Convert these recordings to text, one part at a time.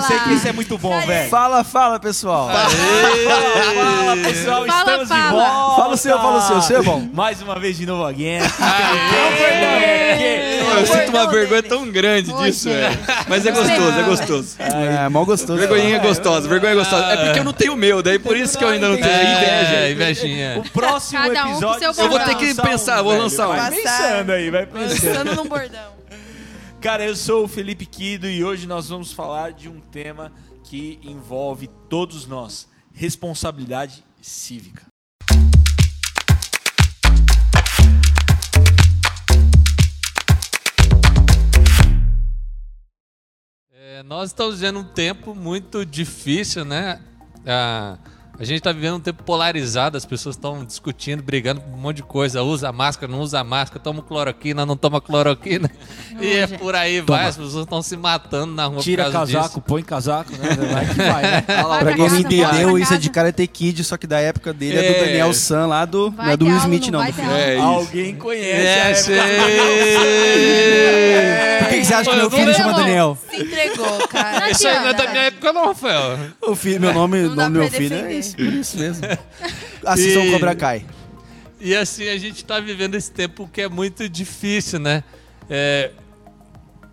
pensei que esse é muito bom, velho. Fala, fala, pessoal. Fala, pessoal, Fala, estamos de fala. volta. Fala o seu, fala o seu, o seu é bom. Mais uma vez de novo alguém. Eu sinto uma vergonha tão grande disso, velho. Mas é gostoso, é gostoso. É, mal gostoso. Vergonhinha gostosa, vergonha gostosa. É porque eu não tenho o meu, daí por isso que eu ainda não tenho. É, Inveja. invejinha. O próximo Cada um com episódio... Eu vou ter que pensar, vou lançar um. Vai pensando aí, vai pensando. Pensando num bordão. Cara, eu sou o Felipe Quido e hoje nós vamos falar de um tema que envolve todos nós: responsabilidade cívica. É, nós estamos vivendo um tempo muito difícil, né? Ah, a gente está vivendo um tempo polarizado, as pessoas estão discutindo, brigando por um monte de coisa. Usa máscara, não usa máscara, toma cloroquina, não toma cloroquina. e é por aí vai, as pessoas estão se matando na rua Tira por causa casaco, põe casaco, né? Vai que vai, né? Pra quem não entendeu, isso é de. Karate Kid, só que da época dele é, do É. Daniel San lá do. Vai não é do Will Smith, não. do aula. É isso. Alguém conhece. É, a época sei. Por que, que você acha que Eu meu não filho chama. Daniel? Se entregou, cara. Isso aí não é da minha época, não, Rafael. O filho, meu nome, Não nome do meu filho é. Isso, por isso mesmo. Assistam E- Cobra Kai. E assim, a gente está vivendo esse tempo que é muito difícil, né? É,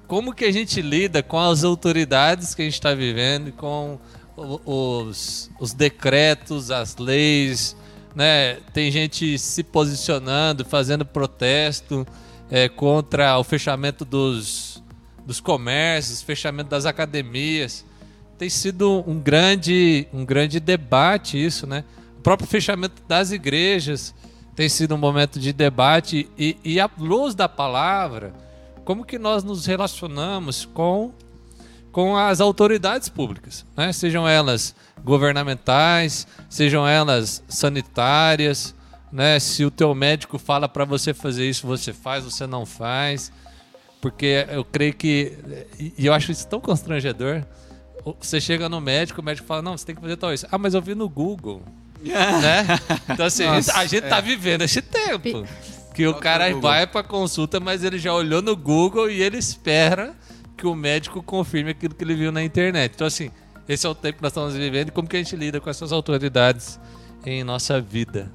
como que a gente lida com as autoridades que a gente está vivendo, com os, os decretos, as leis, né? Tem gente se posicionando, fazendo protesto é, contra o fechamento dos, dos comércios, fechamento das academias. Tem sido um grande, um grande debate isso, né? O próprio fechamento das igrejas tem sido um momento de debate e, e à luz da palavra, como que nós nos relacionamos com, com as autoridades públicas, né? sejam elas governamentais, sejam elas sanitárias, né? se o teu médico fala para você fazer isso, você faz, você não faz, porque eu creio que, e eu acho isso tão constrangedor, você chega no médico, o médico fala, não, você tem que fazer tal isso. Ah, mas eu vi no Google né? Então assim, Nossa, a gente tá vivendo esse tempo. Que o cara vai pra consulta, mas ele já olhou no Google e ele espera que o médico confirme aquilo que ele viu na internet. Então assim, esse é o tempo que nós estamos vivendo e como que a gente lida com essas autoridades em nossa vida.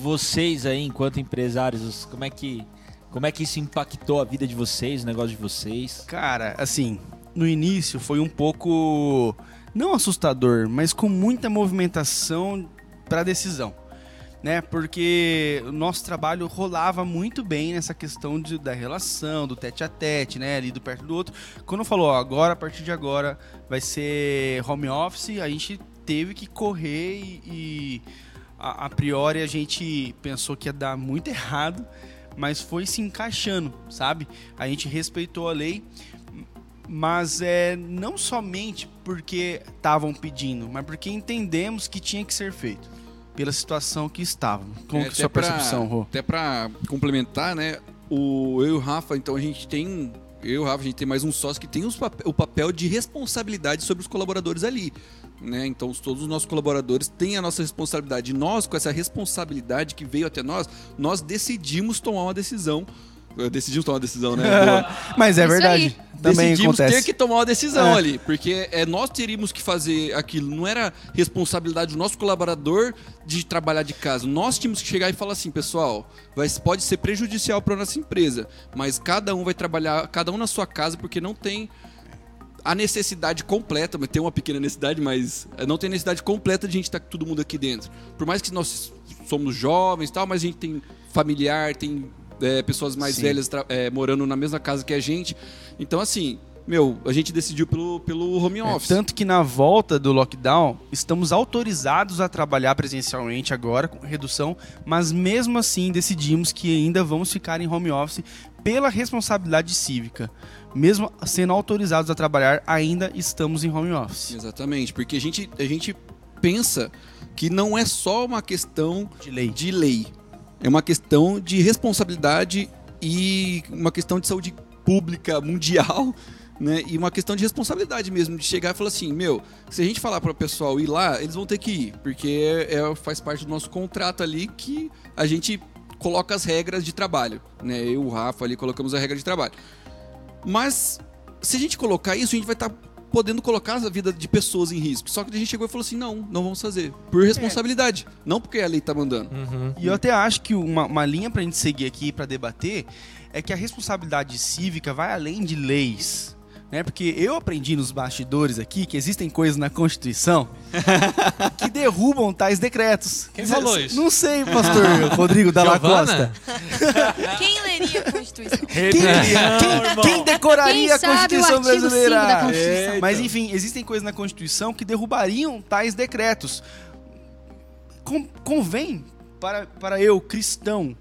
Vocês aí, enquanto empresários, como é que como é que isso impactou a vida de vocês, o negócio de vocês? Cara, assim, no início foi um pouco não assustador, mas com muita movimentação para decisão, né? Porque o nosso trabalho rolava muito bem nessa questão de- da relação, do tete a tete, né? Ali do perto do outro. Quando falou, ó, agora a partir de agora vai ser home office, a gente teve que correr e, e a, a priori a gente pensou que ia dar muito errado, mas foi se encaixando, sabe? A gente respeitou a lei, mas é não somente porque estavam pedindo, mas porque entendemos que tinha que ser feito pela situação que estavam. Como É, que a sua pra- percepção, Rô? Até pra complementar, né? O, eu e o Rafa, então a gente tem. Eu e o Rafa, a gente tem mais um sócio que tem os o papel de responsabilidade sobre os colaboradores ali. Né? Então, os- todos os nossos colaboradores têm a nossa responsabilidade. Nós, com essa responsabilidade que veio até nós, nós decidimos tomar uma decisão. Eh, Decidimos tomar uma decisão, né? Mas é Isso verdade. aí. Também decidimos acontece. ter que tomar uma decisão É. ali, porque é, nós teríamos que fazer aquilo. Não era responsabilidade do nosso colaborador de trabalhar de casa. Nós tínhamos que chegar e falar assim, pessoal, vai, pode ser prejudicial para nossa empresa, mas cada um vai trabalhar, cada um na sua casa, porque não tem a necessidade completa, mas tem uma pequena necessidade, mas não tem necessidade completa de a gente estar com todo mundo aqui dentro. Por mais que nós somos jovens e tal, mas a gente tem familiar, tem é, pessoas mais Sim. velhas é, morando na mesma casa que a gente. Então, assim, meu, a gente decidiu pelo, pelo home É, office. tanto que na volta do lockdown, estamos autorizados a trabalhar presencialmente agora, com redução, mas mesmo assim decidimos que ainda vamos ficar em home office pela responsabilidade cívica. Mesmo sendo autorizados a trabalhar, ainda estamos em home office. Exatamente, porque a gente, a gente pensa que não é só uma questão De lei. de lei. É uma questão de responsabilidade e uma questão de saúde pública mundial, né? E uma questão de responsabilidade mesmo, de chegar e falar assim, meu, se a gente falar para o pessoal ir lá, eles vão ter que ir, porque é, faz parte do nosso contrato ali que a gente coloca as regras de trabalho, né? Eu, o Rafa ali colocamos a regra de trabalho. Mas se a gente colocar isso, a gente vai estar podendo colocar a vida de pessoas em risco. Só que a gente chegou e falou assim: não, não vamos fazer. Por responsabilidade. Não porque a lei tá mandando. Uhum. E eu até acho que uma, uma linha pra gente seguir aqui pra debater é que a responsabilidade cívica vai além de leis. Né? Porque eu aprendi nos bastidores aqui que existem coisas na Constituição que derrubam tais decretos. Quem falou isso? Não sei, pastor Rodrigo Dalla Giovana? Costa. Quem leria a Constituição? Quem, quem- quem decoraria Quem a Constituição brasileira? da Constituição? Mas enfim, existem coisas na Constituição que derrubariam tais decretos. Com- convém para, para eu, cristão,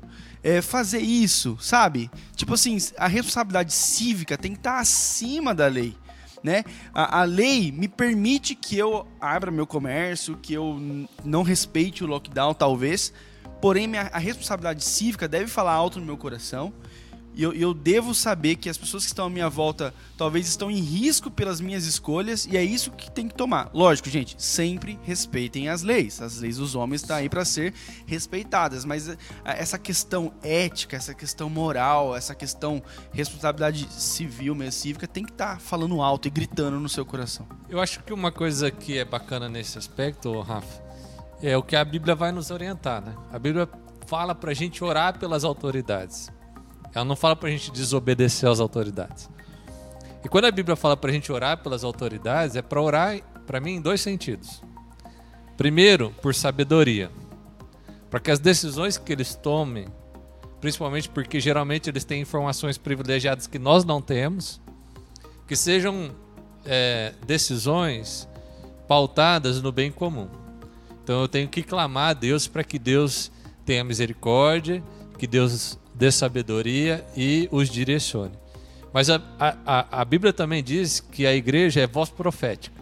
é, fazer isso, sabe? Tipo assim, a responsabilidade cívica tem que estar acima da lei. Né? A, a lei me permite que eu abra meu comércio, que eu não respeite o lockdown, talvez. Porém, minha, a responsabilidade cívica deve falar alto no meu coração. E eu, eu devo saber que as pessoas que estão à minha volta talvez estão em risco pelas minhas escolhas e é isso que tem que tomar. Lógico, gente, sempre respeitem as leis. As leis dos homens estão aí para ser respeitadas, mas eh, essa questão ética, essa questão moral, essa questão responsabilidade civil, mesmo cívica, tem que estar falando alto e gritando no seu coração. Eu acho que uma coisa que é bacana nesse aspecto, Rafa, é o que a Bíblia vai nos orientar, né? A Bíblia fala pra gente orar pelas autoridades. Ela não fala pra gente desobedecer às autoridades. E quando a Bíblia fala pra gente orar pelas autoridades, é pra orar, pra mim, em dois sentidos. Primeiro, por sabedoria. Para que as decisões que eles tomem, principalmente porque geralmente eles têm informações privilegiadas que nós não temos, que sejam é, decisões pautadas no bem comum. Então eu tenho que clamar a Deus para que Deus tenha misericórdia, que Deus dê sabedoria e os direcione. Mas a, a, a- Bíblia também diz que a igreja é voz profética.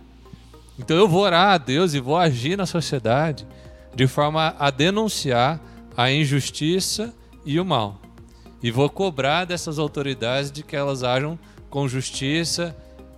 Então eu vou orar a Deus e vou agir na sociedade de forma a denunciar a injustiça e o mal. E vou cobrar dessas autoridades de que elas ajam com justiça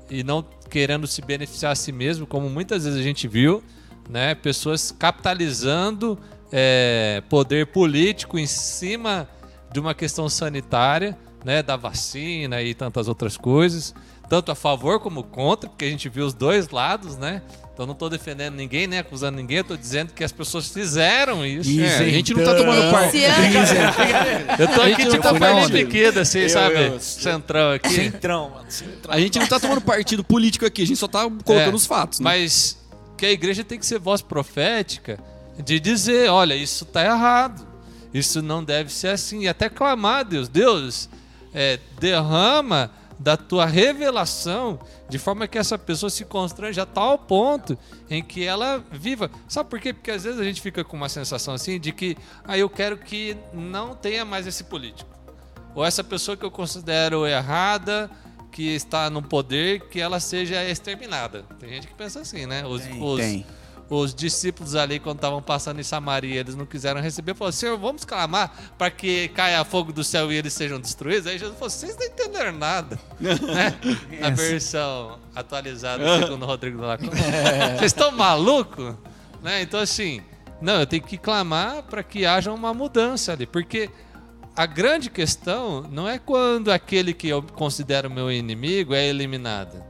e não querendo se beneficiar a si mesmo, como muitas vezes a gente viu, né? Pessoas capitalizando é, poder político em cima de uma questão sanitária, né? Da vacina e tantas outras coisas, tanto a favor como contra, porque a gente viu os dois lados, né? Então não estou defendendo ninguém, nem acusando ninguém, eu tô dizendo que as pessoas fizeram isso. É, a gente não tá tomando parte. Esse ano, Eu tô A aqui gente tipo tá parte pequena, assim, Eu- sabe? eu- Centrão aqui. Centrão, mano. Centrão. A gente não tá tomando partido político aqui, a gente só tá colocando É, os fatos. Né? Mas que a igreja tem que ser voz profética de dizer, olha, isso está errado. Isso não deve ser assim. E até clamar a Deus. Deus, é, derrama da tua revelação de forma que essa pessoa se constrange a tal ponto em que ela viva. Sabe por quê? Porque às vezes a gente fica com uma sensação assim de que ah, eu quero que não tenha mais esse político. Ou essa pessoa que eu considero errada, que está no poder, que ela seja exterminada. Tem gente que pensa assim, né? Os, Tem, os, tem. Os discípulos ali, quando estavam passando em Samaria, eles não quiseram receber, falaram, Senhor, vamos clamar para que caia fogo do céu e eles sejam destruídos. Aí Jesus falou, vocês não entenderam nada. né? Na versão atualizada, segundo o Rodrigo Costa. Vocês estão malucos? Né? Então, assim, não, eu tenho que clamar para que haja uma mudança ali, porque a grande questão não é quando aquele que eu considero meu inimigo é eliminado,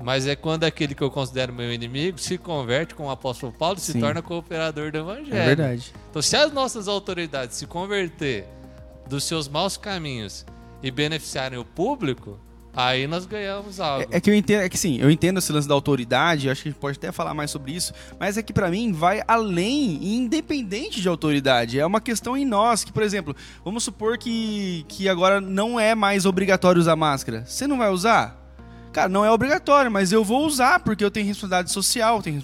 mas é quando aquele que eu considero meu inimigo se converte com o apóstolo Paulo e se Sim. torna cooperador do evangelho. É verdade. Então, se as nossas autoridades se converter dos seus maus caminhos e beneficiarem o público, aí nós ganhamos algo. É, é que eu entendo, é que sim, eu entendo esse lance da autoridade, acho que a gente pode até falar mais sobre isso, mas é que pra mim vai além e independente de autoridade. É uma questão em nós, que, por exemplo, vamos supor que, que agora não é mais obrigatório usar máscara. Você não vai usar? Cara, não é obrigatório, mas eu vou usar porque eu tenho responsabilidade social, tenho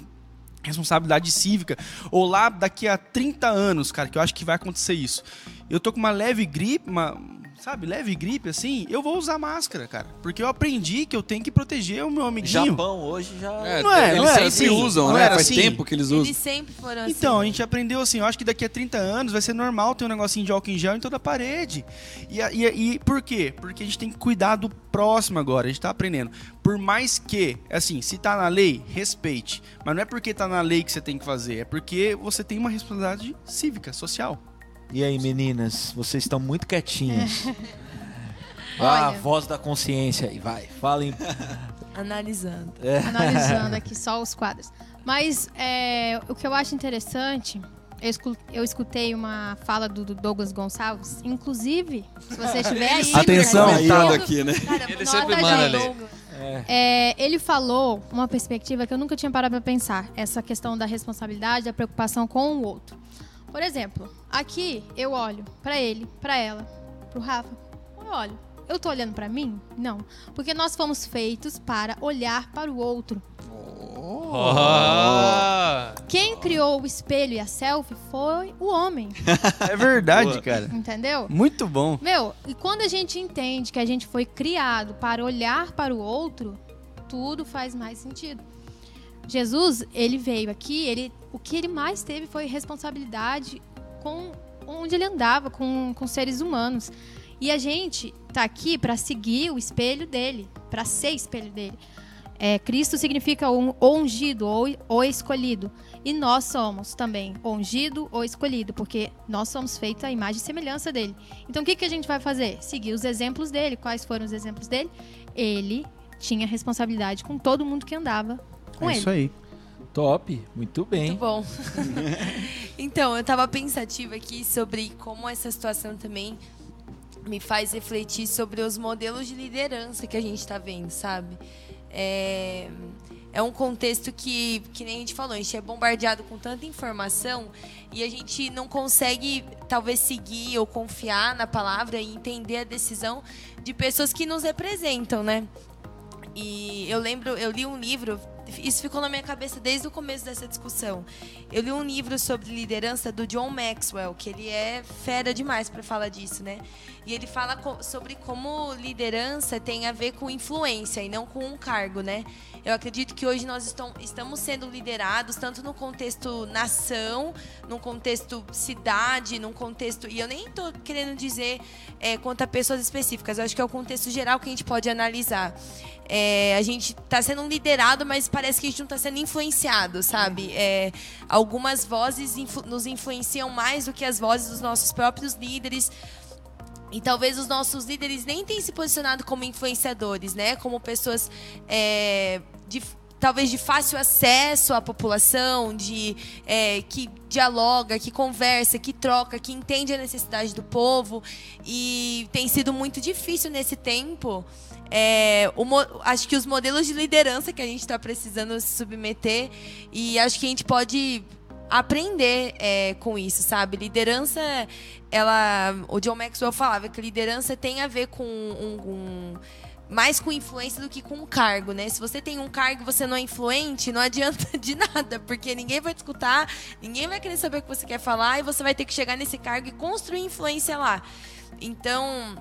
responsabilidade cívica. Ou lá daqui a 30 anos, cara, que eu acho que vai acontecer isso. Eu tô com uma leve gripe, uma, sabe, leve gripe assim, eu vou usar máscara, cara. Porque eu aprendi que eu tenho que proteger o meu amiguinho. Japão hoje já. É, não é, eles não é sempre assim, usam, não né? Faz assim. tempo que eles usam. eles sempre foram assim. Então, a gente aprendeu assim, eu acho que daqui a 30 anos vai ser normal ter um negocinho de álcool em gel em toda a parede. E, e, e por quê? Porque a gente tem que cuidar do próximo agora, a gente tá aprendendo. Por mais que, assim, se tá na lei, respeite. Mas não é porque tá na lei que você tem que fazer, é porque você tem uma responsabilidade cívica, social. E aí, meninas, vocês estão muito quietinhas. ah, Olha. voz da consciência aí, vai. Falem. Analisando. analisando aqui só os quadros. Mas é, o que eu acho interessante, eu, escu- eu escutei uma fala do, do Douglas Gonçalves, inclusive, se você estiver aí... Atenção. tá assistindo, aqui, né? Cara, Ele sempre manda ali. É, ele falou uma perspectiva que eu nunca tinha parado para pensar, essa questão da responsabilidade, da preocupação com o outro. Por exemplo, aqui eu olho para ele, para ela, pro Rafa. Eu olho. Eu tô olhando para mim? Não, porque nós fomos feitos para olhar para o outro. Oh. Quem criou o espelho e a selfie foi o homem, É verdade, cara. entendeu? Muito bom. Meu, e quando a gente entende que a gente foi criado para olhar para o outro, tudo faz mais sentido. Jesus, ele veio aqui, ele, o que ele mais teve foi responsabilidade com onde ele andava, com, com seres humanos. E a gente tá aqui para seguir o espelho dele, para ser espelho dele. É, Cristo significa um, ou ungido ou, ou escolhido. E nós somos também ungido ou escolhido, porque nós somos feitos à imagem e semelhança dele. Então o que, que a gente vai fazer? Seguir os exemplos dele. Quais foram os exemplos dele? Ele tinha responsabilidade com todo mundo que andava com é ele. isso aí. Top, muito bem. Muito bom. então, eu tava pensativa aqui sobre como essa situação também me faz refletir sobre os modelos de liderança que a gente tá vendo, sabe? É, é um contexto que, que nem a gente falou, a gente é bombardeado com tanta informação e a gente não consegue, talvez, seguir ou confiar na palavra e entender a decisão de pessoas que nos representam, né? E eu lembro, eu li um livro, isso ficou na minha cabeça desde o começo dessa discussão. Eu li um livro sobre liderança do John Maxwell, que ele é fera demais para falar disso, né? E ele fala sobre como liderança tem a ver com influência e não com um cargo, né? Eu acredito que hoje nós estam- estamos sendo liderados tanto no contexto nação, no contexto cidade, num contexto. E eu nem estou querendo dizer é, quanto a pessoas específicas, eu acho que é o contexto geral que a gente pode analisar. É, a gente está sendo liderado, mas parece que a gente não está sendo influenciado, sabe? É, algumas vozes influ- nos influenciam mais do que as vozes dos nossos próprios líderes. E talvez os nossos líderes nem tenham se posicionado como influenciadores, né? Como pessoas é, de, talvez de fácil acesso à população, de é, que dialoga, que conversa, que troca, que entende a necessidade do povo. E tem sido muito difícil nesse tempo. É, o acho que os modelos de liderança que a gente está precisando se submeter e acho que a gente pode aprender é, com isso, sabe? Liderança, ela, o John Maxwell falava que liderança tem a ver com um, um- mais com influência do que com um cargo, né? Se você tem um cargo e você não é influente, não adianta de nada, porque ninguém vai te escutar, ninguém vai querer saber o que você quer falar e você vai ter que chegar nesse cargo e construir influência lá. Então,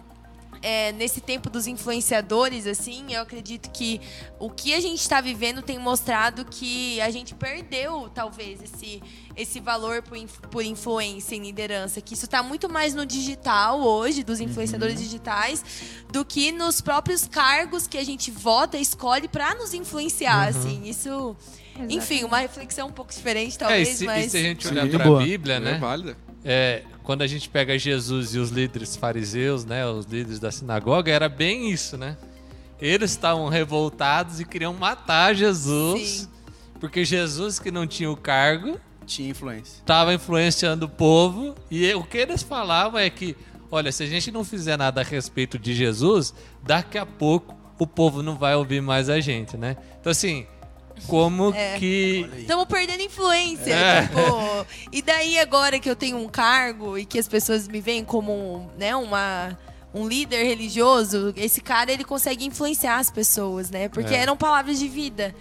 é, nesse tempo dos influenciadores, assim, eu acredito que o que a gente está vivendo tem mostrado que a gente perdeu, talvez, esse, esse valor por, por influência em liderança. Que isso está muito mais no digital hoje, dos influenciadores digitais, do que nos próprios cargos que a gente vota e escolhe para nos influenciar, assim. Isso. Enfim, uma reflexão um pouco diferente, É, e talvez, se, e mas. se a gente olhar para a boa. Bíblia, É né? válida. É, quando a gente pega Jesus e os líderes fariseus, né, os líderes da sinagoga, era bem isso, né? Eles estavam revoltados e queriam matar Jesus, Sim. porque Jesus que não tinha o cargo Tinha influência. estava influenciando o povo e o que eles falavam é que, olha, se a gente não fizer nada a respeito de Jesus, daqui a pouco o povo não vai ouvir mais a gente, né? Então assim, como É. que Estamos perdendo influência. É. Tipo, e daí agora que eu tenho um cargo e que as pessoas me veem como né, uma, um líder religioso, esse cara ele consegue influenciar as pessoas, né? Porque É. eram palavras de vida.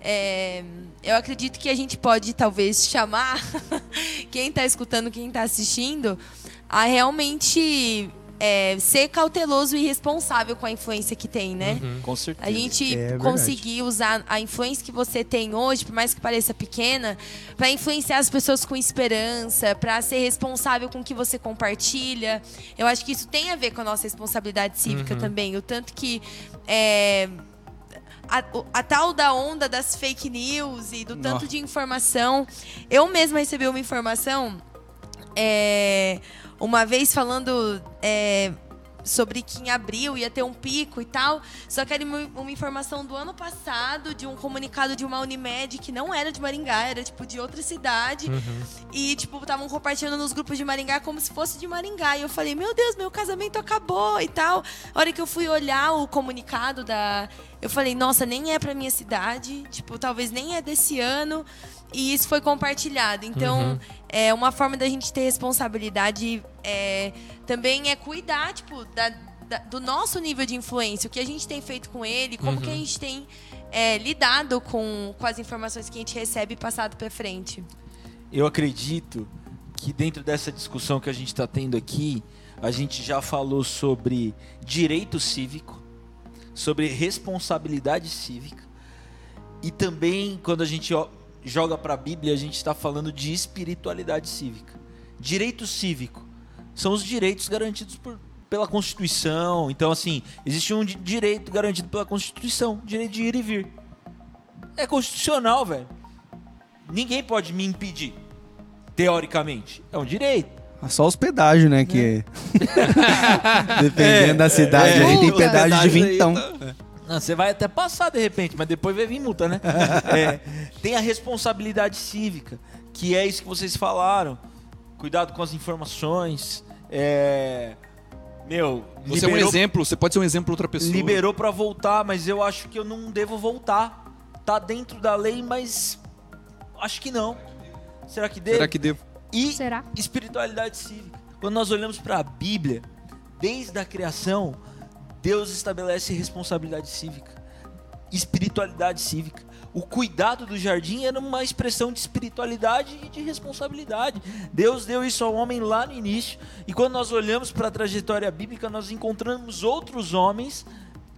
É, eu acredito que a gente pode talvez chamar quem está escutando, quem está assistindo, a realmente é, ser cauteloso e responsável com a influência que tem, né? Com certeza. A gente É verdade. conseguir usar a influência que você tem hoje, por mais que pareça pequena, para influenciar as pessoas com esperança, para ser responsável com o que você compartilha. Eu acho que isso tem a ver com a nossa responsabilidade cívica também. O tanto que é, a, a tal da onda das fake news e do tanto Nó. de informação. Eu mesma recebi uma informação é, uma vez falando. é, sobre que em abril ia ter um pico e tal. Só que era uma, uma informação do ano passado, de um comunicado de uma Unimed que não era de Maringá, era tipo de outra cidade. E, tipo, estavam compartilhando nos grupos de Maringá como se fosse de Maringá. E eu falei, meu Deus, meu casamento acabou e tal. A hora que eu fui olhar o comunicado da. Eu falei, nossa, nem é pra minha cidade. Tipo, talvez nem é desse ano. E isso foi compartilhado. Então, é uma forma da gente ter responsabilidade é, também é cuidar, tipo, da- da- do nosso nível de influência, o que a gente tem feito com ele, como que a gente tem é, lidado com, com as informações que a gente recebe e passado pra frente. Eu acredito que dentro dessa discussão que a gente está tendo aqui, a gente já falou sobre direito cívico, sobre responsabilidade cívica e também quando a gente joga para a Bíblia a gente está falando de espiritualidade cívica. Direito cívico são os direitos garantidos por, pela Constituição. Então assim existe um di- direito garantido pela Constituição, direito de ir e vir. É constitucional, velho. Ninguém pode me impedir, teoricamente. É um direito. Só os pedágios, né? Que dependendo da cidade, é. aí tem pedágio de Pedágio aí vintão. Não, você vai até passar de repente, mas depois vai vir multa, né? É, tem a responsabilidade cívica, que é isso que vocês falaram. Cuidado com as informações. É, meu, Você é um liberou- exemplo, você pode ser um exemplo pra outra pessoa. Liberou pra voltar, mas eu acho que eu não devo voltar. Tá dentro da lei, mas acho que não. Será que devo? Será que devo? E Será? espiritualidade cívica. Quando nós olhamos para a Bíblia, desde a criação, Deus estabelece responsabilidade cívica, espiritualidade cívica. O cuidado do jardim era uma expressão de espiritualidade e de responsabilidade. Deus deu isso ao homem lá no início. E quando nós olhamos para a trajetória bíblica, nós encontramos outros homens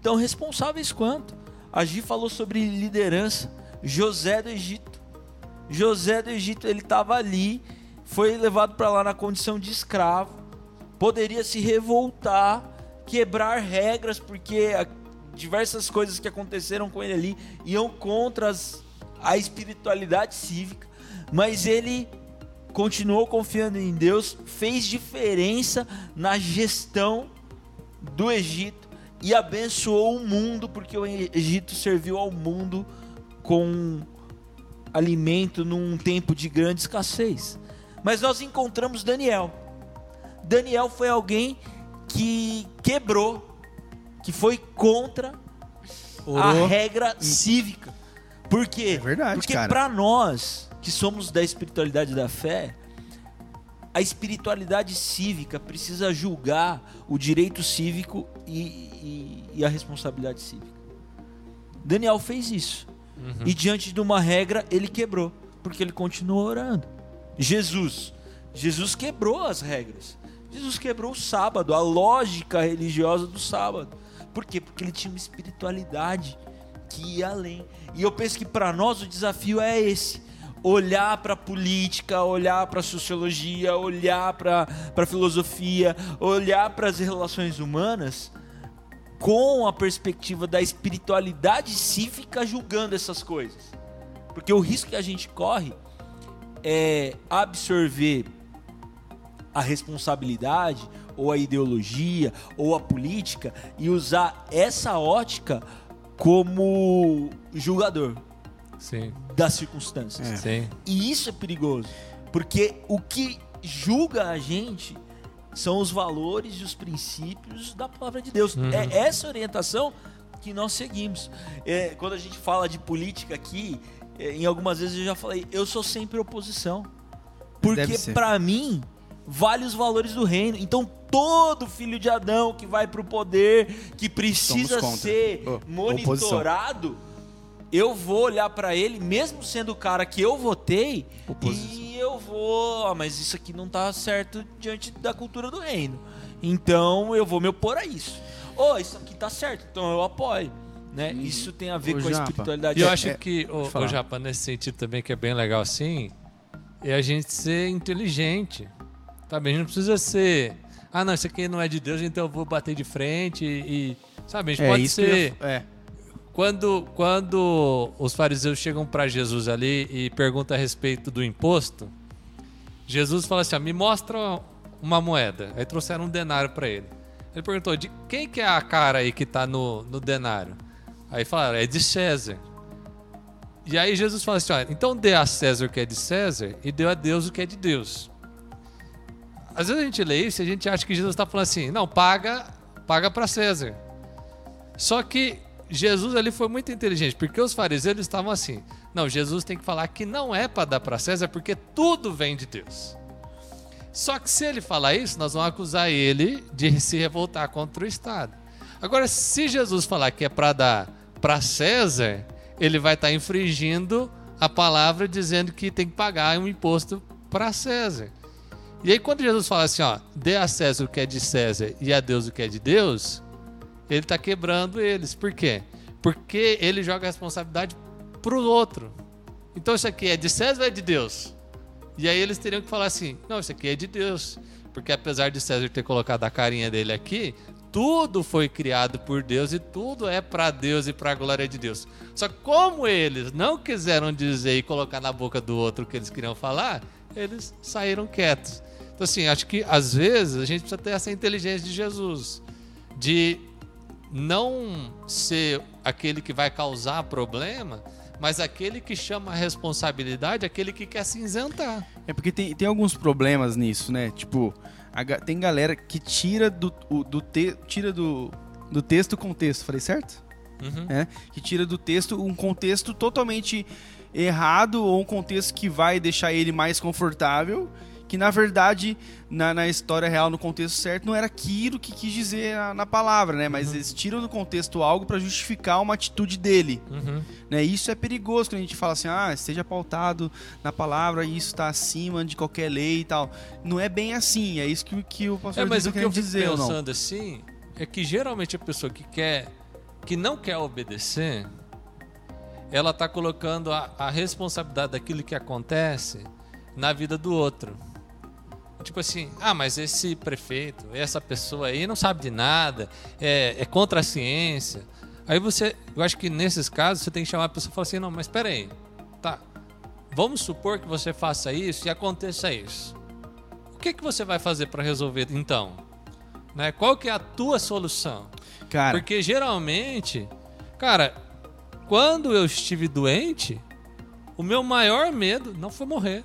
tão responsáveis quanto. A Gi falou sobre liderança. José do Egito. José do Egito, ele estava ali, foi levado para lá na condição de escravo, poderia se revoltar, quebrar regras, porque diversas coisas que aconteceram com ele ali iam contra as- a espiritualidade cívica, mas ele continuou confiando em Deus, fez diferença na gestão do Egito e abençoou o mundo, porque o Egito serviu ao mundo com alimento num tempo de grande escassez. Mas nós encontramos Daniel. Daniel foi alguém que quebrou, que foi contra a regra cívica. Por quê? É verdade, Porque para nós que somos da espiritualidade da fé, a espiritualidade cívica precisa julgar o direito cívico e, e- e a responsabilidade cívica. Daniel fez isso. E diante de uma regra, ele quebrou, porque ele continuou orando. Jesus. Jesus quebrou as regras. Jesus quebrou o sábado, a lógica religiosa do sábado. Por quê? Porque ele tinha uma espiritualidade que ia além. E eu penso que para nós o desafio é esse: olhar para a política, olhar para a sociologia, olhar para a filosofia, olhar para as relações humanas com a perspectiva da espiritualidade cívica julgando essas coisas. Porque o risco que a gente corre é absorver a responsabilidade ou a ideologia ou a política e usar essa ótica como julgador Sim, das circunstâncias. sim. E isso é perigoso, porque o que julga a gente são os valores e os princípios da palavra de Deus. É essa orientação que nós seguimos. É, quando a gente fala de política aqui, é, em algumas vezes eu já falei, eu sou sempre oposição. Porque para mim vale os valores do reino. Então todo filho de Adão que vai pro poder, que precisa ser Oh, monitorado, eu vou olhar pra ele, mesmo sendo o cara que eu votei, e eu vou, ah, mas isso aqui não tá certo diante da cultura do reino. Então eu vou me opor a isso. Oh, isso aqui tá certo, então eu apoio. Né? Isso tem a ver Ô, com a Japa, espiritualidade. E eu acho é, que, o, o Japa, nesse sentido também, que é bem legal assim, é a gente ser inteligente. Sabe? A gente não precisa ser. Ah, não, isso aqui não é de Deus, então eu vou bater de frente e. sabe? A gente É pode eu ser. ia- é. Quando, quando os fariseus chegam para Jesus ali e perguntam a respeito do imposto, Jesus fala assim: ó, me mostra uma moeda. Aí trouxeram um denário para ele. Ele perguntou: de quem que é a cara aí que está no, no denário? Aí falaram: é de César. E aí Jesus fala assim: então dê a César o que é de César e dê a Deus o que é de Deus. Às vezes a gente lê isso e a gente acha que Jesus está falando assim: não, paga, paga para César. Só que Jesus ali foi muito inteligente, porque os fariseus estavam assim: não, Jesus tem que falar que não é para dar para César, porque tudo vem de Deus. Só que se ele falar isso, nós vamos acusar ele de se revoltar contra o Estado. Agora, se Jesus falar que é para dar para César, ele vai estar infringindo a palavra dizendo que tem que pagar um imposto para César. E aí, quando Jesus fala assim, ó, dê a César o que é de César e a Deus o que é de Deus, ele está quebrando eles. Por quê? Porque ele joga a responsabilidade para o outro. Então, isso aqui é de César ou é de Deus? E aí eles teriam que falar assim: não, isso aqui é de Deus. Porque apesar de César ter colocado a carinha dele aqui, tudo foi criado por Deus e tudo é para Deus e para a glória de Deus. Só como eles não quiseram dizer e colocar na boca do outro o que eles queriam falar, eles saíram quietos. Então, assim, acho que às vezes a gente precisa ter essa inteligência de Jesus, de não ser aquele que vai causar problema, mas aquele que chama a responsabilidade, aquele que quer se isentar. É porque tem, tem alguns problemas nisso, né? Tipo, a tem galera que tira do, o- do, te, tira do, do texto o contexto, falei certo? Uhum. né? Que tira do texto um contexto totalmente errado ou um contexto que vai deixar ele mais confortável, que na verdade, na, na história real, no contexto certo, não era aquilo que quis dizer na, na palavra, né? Mas eles tiram do contexto algo para justificar uma atitude dele, Uhum. né? Isso é perigoso quando a gente fala assim, ah, esteja pautado na palavra, isso está acima de qualquer lei e tal. Não é bem assim, é isso que, que o pastor É, mas o que eu dizer, pensando assim é que geralmente a pessoa que quer, que não quer obedecer, ela está colocando a, a responsabilidade daquilo que acontece na vida do outro. Tipo assim, ah, mas esse prefeito, essa pessoa aí não sabe de nada, é, é contra a ciência. Aí você, eu acho que nesses casos você tem que chamar a pessoa e falar assim, não, mas espera aí, tá, vamos supor que você faça isso e aconteça isso. O que, que você vai fazer para resolver então? Né? Qual que é a tua solução? Cara, Porque geralmente, cara, quando eu estive doente, o meu maior medo não foi morrer,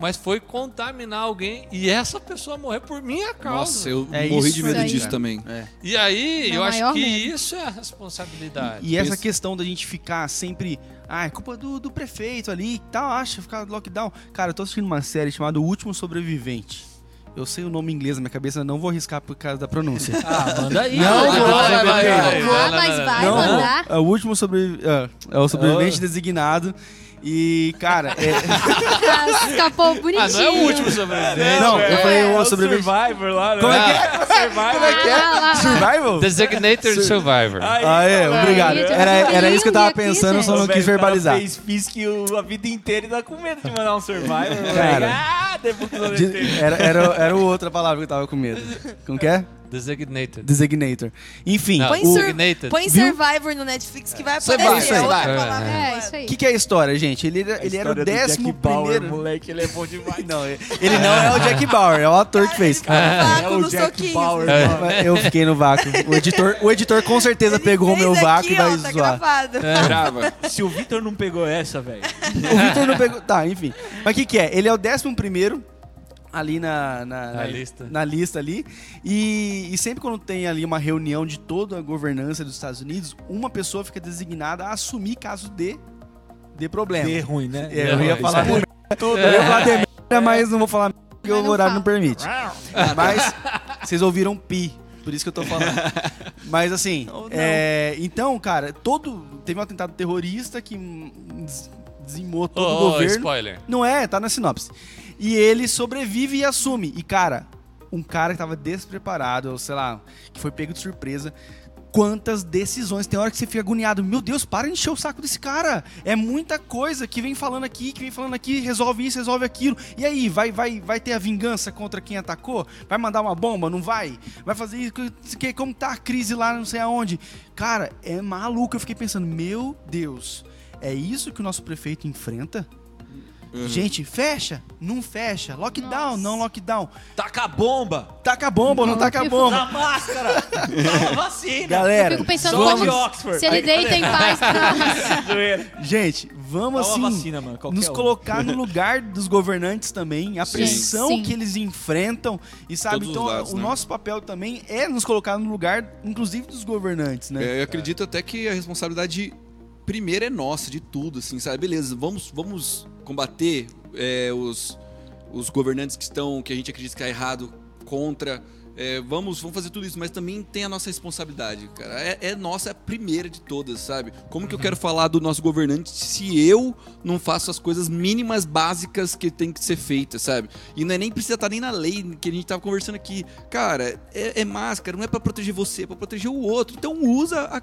mas foi contaminar alguém e essa pessoa morrer por minha causa. Nossa, eu É morri de medo aí. disso também. é. E aí, Meu eu acho que medo. isso é a responsabilidade. E essa Pensa- questão da gente ficar sempre. Ah, é culpa do, do prefeito ali e tal, acha, ficar lockdown. Cara, eu tô assistindo uma série chamada O Último Sobrevivente. Eu sei o nome em inglês na minha cabeça, não vou arriscar por causa da pronúncia. Ah, manda aí. Não, manda vou, aí, vai, vai, vai. Vou, mas vai não, mandar. é o último sobrevi é, é o sobrevivente Oh. designado. E, cara, é, Escapou bonitinho. Ah, não é o último sobrevivente. Não, eu falei o é sobrevivente. Survivor lá, né? Como é que é? Survivor. Ah, lá, lá. Survival? Designated Survivor. Aí, Ah, é, obrigado. Era, era isso que eu tava pensando, só não quis o verbalizar. fez o- a vida inteira e tá com medo de mandar um Survivor. Cara. Ah, depois que. Era, era, era outra palavra que eu tava com medo. Como que é? Designated. Designator. Enfim, Não, Põe, o, sur- Designated. põe Viu? Survivor no Netflix que vai Survivor, aparecer. isso aí. outra É, palavra é. É, isso aí. O que, que é a história, gente? Ele, era- A ele era o décimo Jack Bauer, primeiro. moleque, ele é bom demais. Não, ele não é o Jack Bauer, é o ator que fez. Vácuo é o Jack soquinho. Bauer. É. mano. Eu fiquei no vácuo. O editor, o editor com certeza Ele pegou o meu vácuo aqui, e vai ó, tá zoar. gravado. Grava. Se o Vitor não pegou essa, velho. O Victor não pegou. Tá, enfim. Mas o que, que é? Ele é o décimo primeiro ali na, na, Na lista. na lista ali. E, e sempre quando tem ali uma reunião de toda a governança dos Estados Unidos, uma pessoa fica designada a assumir caso de, de problema. De ruim, né? É, eu ia falar é. merda. Eu ia falar de merda, mas não vou falar porque o horário não permite. Mas vocês ouviram pi, por isso que eu tô falando. Mas assim, não. é, então, cara, todo teve um atentado terrorista que dizimou todo Oh, o oh, governo. spoiler. Não é, tá na sinopse. E ele sobrevive e assume. E cara, um cara que tava despreparado, ou sei lá, que foi pego de surpresa. Quantas decisões. Tem hora que você fica agoniado. Meu Deus, para de encher o saco desse cara. É muita coisa que vem falando aqui, que vem falando aqui, resolve isso, resolve aquilo. E aí, vai, vai, vai ter a vingança contra quem atacou? Vai mandar uma bomba? Não vai? Vai fazer isso? que- Como tá a crise lá, não sei aonde? Cara, é maluco. Eu fiquei pensando, meu Deus, é isso que o nosso prefeito enfrenta? Gente, fecha, não fecha. Lockdown, não lockdown. Taca a bomba! Taca a bomba, não, Não, taca a bomba. Dá máscara! Dá vacina! Galera, Eu fico pensando Vamos como de Oxford. se ele deita em paz. Nossa. Zoeira. gente, vamos assim vacina, mano. nos um. colocar no lugar dos governantes também, a Sim, pressão sim. que eles enfrentam e sabe, Todos os então lados, o né? nosso papel também é nos colocar no lugar, inclusive dos governantes, né? É, eu acredito até que a responsabilidade primeira é nossa, de tudo, assim, sabe? Beleza, vamos, vamos combater é, os, os governantes que estão, que a gente acredita que é errado, contra. é, vamos, vamos fazer tudo isso, mas também tem a nossa responsabilidade, cara. É, é nossa, é a primeira de todas, sabe? Como que eu quero falar do nosso governante se eu não faço as coisas mínimas, básicas que tem que ser feitas, sabe? E não é nem precisa estar nem na lei que a gente tava conversando aqui. Cara, é, é máscara, não é pra proteger você, é pra proteger o outro. Então usa a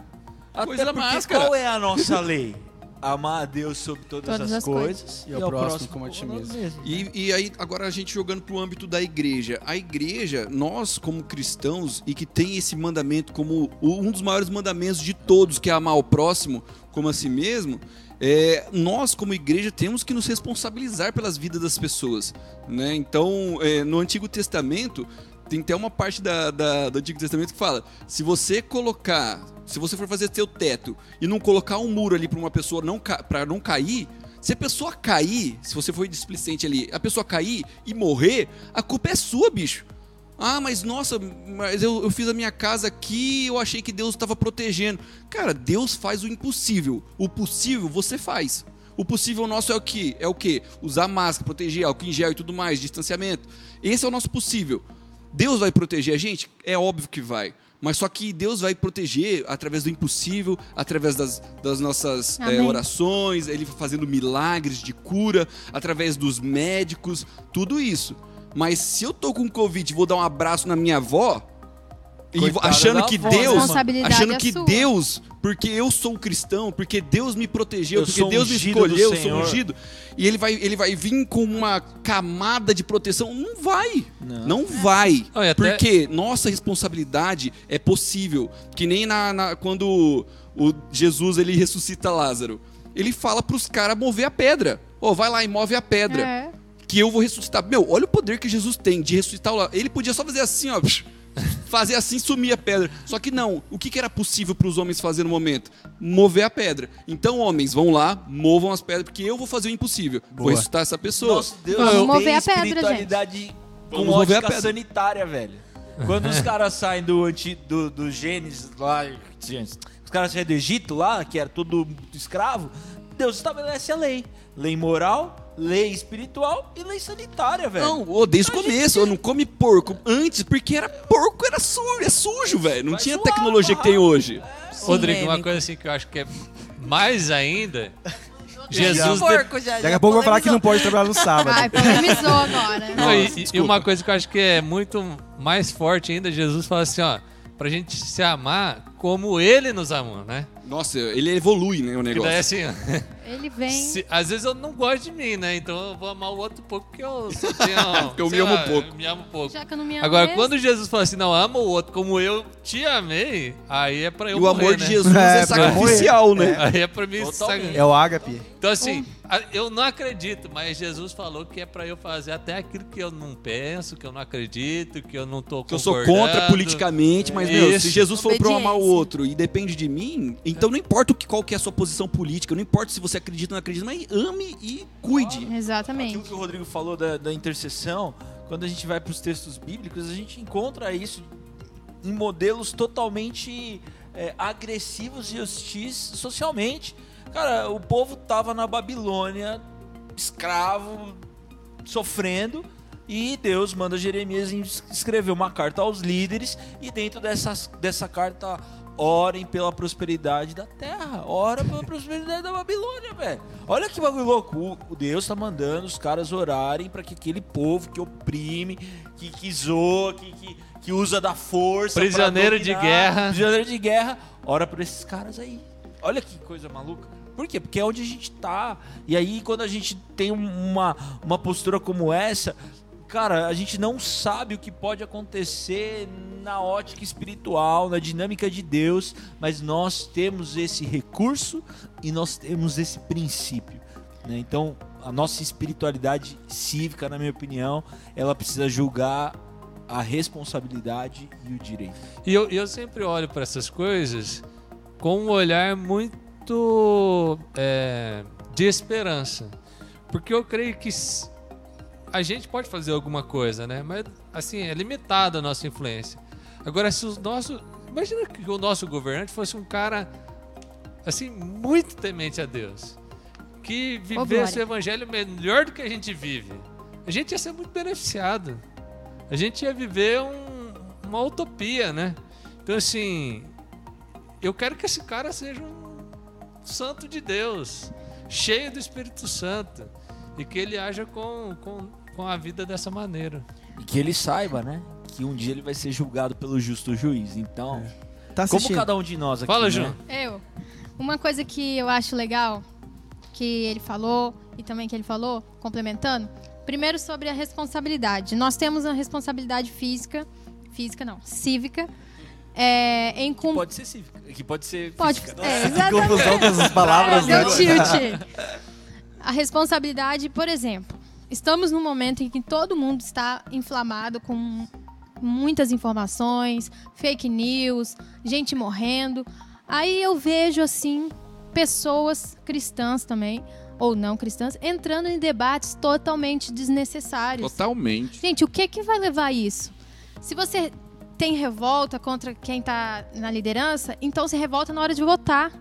Até coisa máscara. qual é a nossa lei? Amar a Deus sobre todas, Todas as, as coisas, E ao próximo como a ti mesmo. E, e aí, agora a gente jogando pro âmbito da igreja. A igreja, nós como cristãos, e que tem esse mandamento como um dos maiores mandamentos de todos, que é amar o próximo como a si mesmo, é, nós como igreja temos que nos responsabilizar pelas vidas das pessoas. Né? Então, é, no Antigo Testamento, tem até uma parte da, da- do Antigo Testamento que fala: se você colocar, se você for fazer seu teto e não colocar um muro ali para uma pessoa não para não cair, se a pessoa cair, se você for displicente ali, a pessoa cair e morrer, a culpa é sua, bicho. Ah, mas nossa, mas eu, eu fiz a minha casa aqui, eu achei que Deus estava protegendo. Cara, Deus faz o impossível. O possível você faz. O possível nosso é o que? É o que? Usar máscara, proteger, álcool em gel e tudo mais, distanciamento. Esse é o nosso possível. Deus vai proteger a gente? É óbvio que vai. Mas só que Deus vai proteger através do impossível, através das, das nossas Amém. orações, Ele fazendo milagres de cura, através dos médicos, tudo isso. Mas se eu tô com Covid e vou dar um abraço na minha avó, Coitada achando que avó, né, Deus, achando é que sua. Deus, porque eu sou um cristão, porque Deus me protegeu, Eu porque Deus me escolheu, eu sou ungido, e ele vai, ele vai vir com uma camada de proteção. Não vai. Não. Não vai. Até- Porque nossa responsabilidade é possível. Que nem na, na- quando o Jesus ele ressuscita Lázaro. Ele fala pros caras mover a pedra. Ô, vai lá e move a pedra. É. Que eu vou ressuscitar. Meu, olha o poder que Jesus tem de ressuscitar o Lázaro. Ele podia só fazer assim, ó. Fazer assim, sumir a pedra. Só que não. O que, que era possível para os homens fazer no momento? Mover a pedra. Então, homens, vão lá, movam as pedras, porque eu vou fazer o impossível. Vou Boa. ressuscitar essa pessoa. Nosso Deus Vamos tem mover a pedra, espiritualidade com Vamos mover a pedra. sanitária, velho. Quando os caras saem do, anti, do, do Gênesis lá, os caras saem do Egito lá, que era tudo escravo, Deus estabelece a lei. Lei moral, lei espiritual e lei sanitária, velho. Não, ô, desde o começo, eu não come porco antes, porque era porco, era sujo, é sujo, velho. Não Vai tinha suar, tecnologia que tem hoje. Rodrigo, uma coisa assim que eu acho que é mais ainda. Jesus. de- Porco já, Daqui a pouco vai falar que não pode trabalhar no sábado. Ai, polemizou agora. Não, e- e, uma coisa que eu acho que é muito mais forte ainda, Jesus fala assim, ó, pra gente se amar como ele nos amou, né? Nossa, ele evolui, né, o negócio. daí assim, Ele vem. se- às vezes eu não gosto de mim, né? Então eu vou amar o outro pouco porque eu só tenho, Porque eu me amo lá, pouco. eu me amo pouco. Já que eu não me amo Agora, mesmo. quando Jesus fala assim, não, ama o outro como eu te amei, aí é pra eu E o morrer, amor de né? Jesus é, É, sacrificial, né? Aí é pra mim... Saca- É o ágape. Então, assim, eu não acredito, mas Jesus falou que é pra eu fazer até aquilo que eu não penso, que eu não acredito, que eu não tô Que eu sou contra politicamente, mas, meu, se. Jesus falou pra eu amar o outro e depende de mim, então não importa o que, qual que é a sua posição política, não importa se você acredita ou não acredita, mas ame e cuide. Exatamente. Aquilo que o Rodrigo falou da, da intercessão, quando a gente vai para os textos bíblicos, a gente encontra isso em modelos totalmente é, agressivos e hostis socialmente. Cara, o povo tava na Babilônia, escravo, sofrendo, e Deus manda Jeremias es- escrever uma carta aos líderes, e dentro dessas, dessa carta, orem pela prosperidade da terra, ora pela prosperidade da Babilônia, velho. Olha que bagulho louco. O- Deus tá mandando os caras orarem para que aquele povo que oprime, que, que zoa, que, que, que usa da força. Prisioneiro de dominar, guerra. Prisioneiro de guerra, ora por esses caras aí. Olha que coisa maluca. Por quê? Porque é onde a gente tá. E aí, quando a gente tem um- uma, uma postura como essa, cara, a gente não sabe o que pode acontecer na ótica espiritual, na dinâmica de Deus, mas nós temos esse recurso e nós temos esse princípio. né? Então, a nossa espiritualidade cívica, na minha opinião, ela precisa julgar a responsabilidade e o direito. E eu, eu sempre olho para essas coisas com um olhar muito é, de esperança. Porque eu creio que a gente pode fazer alguma coisa, né? Mas, assim, é limitada a nossa influência. Agora, se os nossos. Imagina que o nosso governante fosse um cara, assim, muito temente a Deus. Que vivesse o evangelho melhor do que a gente vive. A gente ia ser muito beneficiado. A gente ia viver um- uma utopia, né? Então, assim, eu quero que esse cara seja um santo de Deus, cheio do Espírito Santo, e que ele haja com, com, com a vida dessa maneira. E que ele saiba, né? Que um dia ele vai ser julgado pelo justo juiz. Então, Tá como assistindo? cada um de nós aqui. Fala, né? João. Eu. Uma coisa que eu acho legal, que ele falou e também que ele falou, complementando. Primeiro sobre a responsabilidade. Nós temos a responsabilidade física, física não, cívica, é, em Que cum... pode ser cívica. Que pode ser Pode, física. é, Que exatamente. confusão dessas palavras, É, né? deu tilt. A responsabilidade, por exemplo, estamos num momento em que todo mundo está inflamado com muitas informações, fake news, gente morrendo. Aí eu vejo assim pessoas cristãs também ou não cristãs entrando em debates totalmente desnecessários. Totalmente. Gente, o que que vai levar a isso? Se você tem revolta contra quem está na liderança, então se revolta na hora de votar,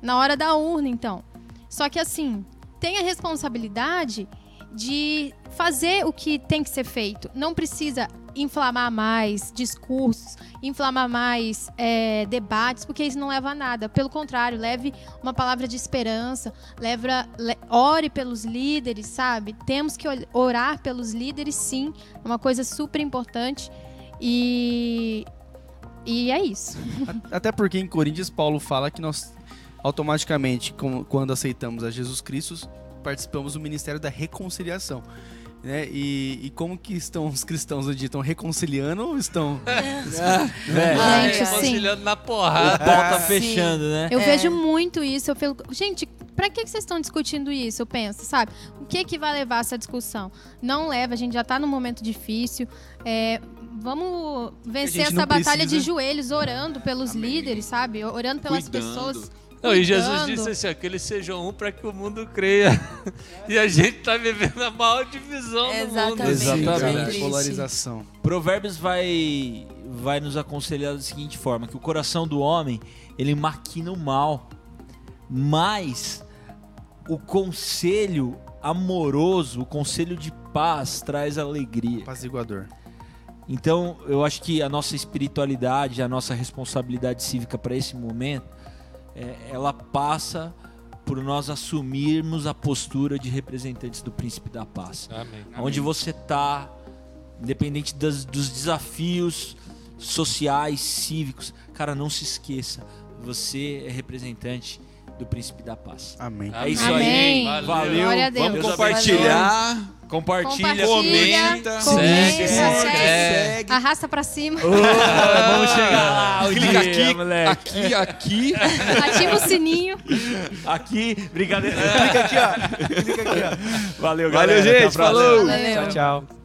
na hora da urna, então. Só que assim, tem a responsabilidade de fazer o que tem que ser feito. Não precisa inflamar mais discursos, inflamar mais é, debates, porque isso não leva a nada. Pelo contrário, leve uma palavra de esperança, leva, le- ore pelos líderes, sabe? Temos que orar pelos líderes, sim, é uma coisa super importante. E, e é isso. Até porque em Coríntios Paulo fala que nós automaticamente, quando aceitamos a Jesus Cristo, participamos do ministério da reconciliação. Né? E, e como que estão os cristãos hoje? Estão reconciliando ou estão. Velho, Ai, Gente, ai. sim. Reconciliando na o porrada. pau tá sim. fechando, né? Eu É. vejo muito isso. Eu fico, gente, pra que que vocês estão discutindo isso? Eu penso, sabe? O que que vai levar essa discussão? Não leva, a gente já tá num momento difícil. É, vamos vencer gente essa batalha precisa- de joelhos, orando pelos líderes, sabe? Orando pelas Cuidando. pessoas. Não, e Jesus disse assim: ó, que eles sejam um para que o mundo creia. e a gente tá vivendo a maior divisão do mundo. Exatamente. Triste. Polarização. Provérbios vai, vai nos aconselhar da seguinte forma: que o coração do homem ele maquina o mal, mas o conselho amoroso, o conselho de paz traz alegria. Apaziguador. Então, eu acho que a nossa espiritualidade, a nossa responsabilidade cívica para esse momento, é, ela passa por nós assumirmos a postura de representantes do príncipe da paz. Amém. Onde você tá, independente das- dos desafios sociais, cívicos, cara, não se esqueça, você é representante do príncipe da paz. Amém. É isso Amém. aí. Valeu. Valeu. Glória a Deus. Vamos compartilhar. compartilhar. Compartilha, Compartilha, comenta, comenta, segue, segue, segue. arrasta pra cima, Ô, vamos chegar lá. o Clica dia, aqui, moleque. aqui, aqui. ativa o sininho. Aqui, brincadeira. Clica aqui, ó. Clica aqui, ó. Valeu, Valeu, galera. A gente. Falou. Valeu. Tchau, tchau.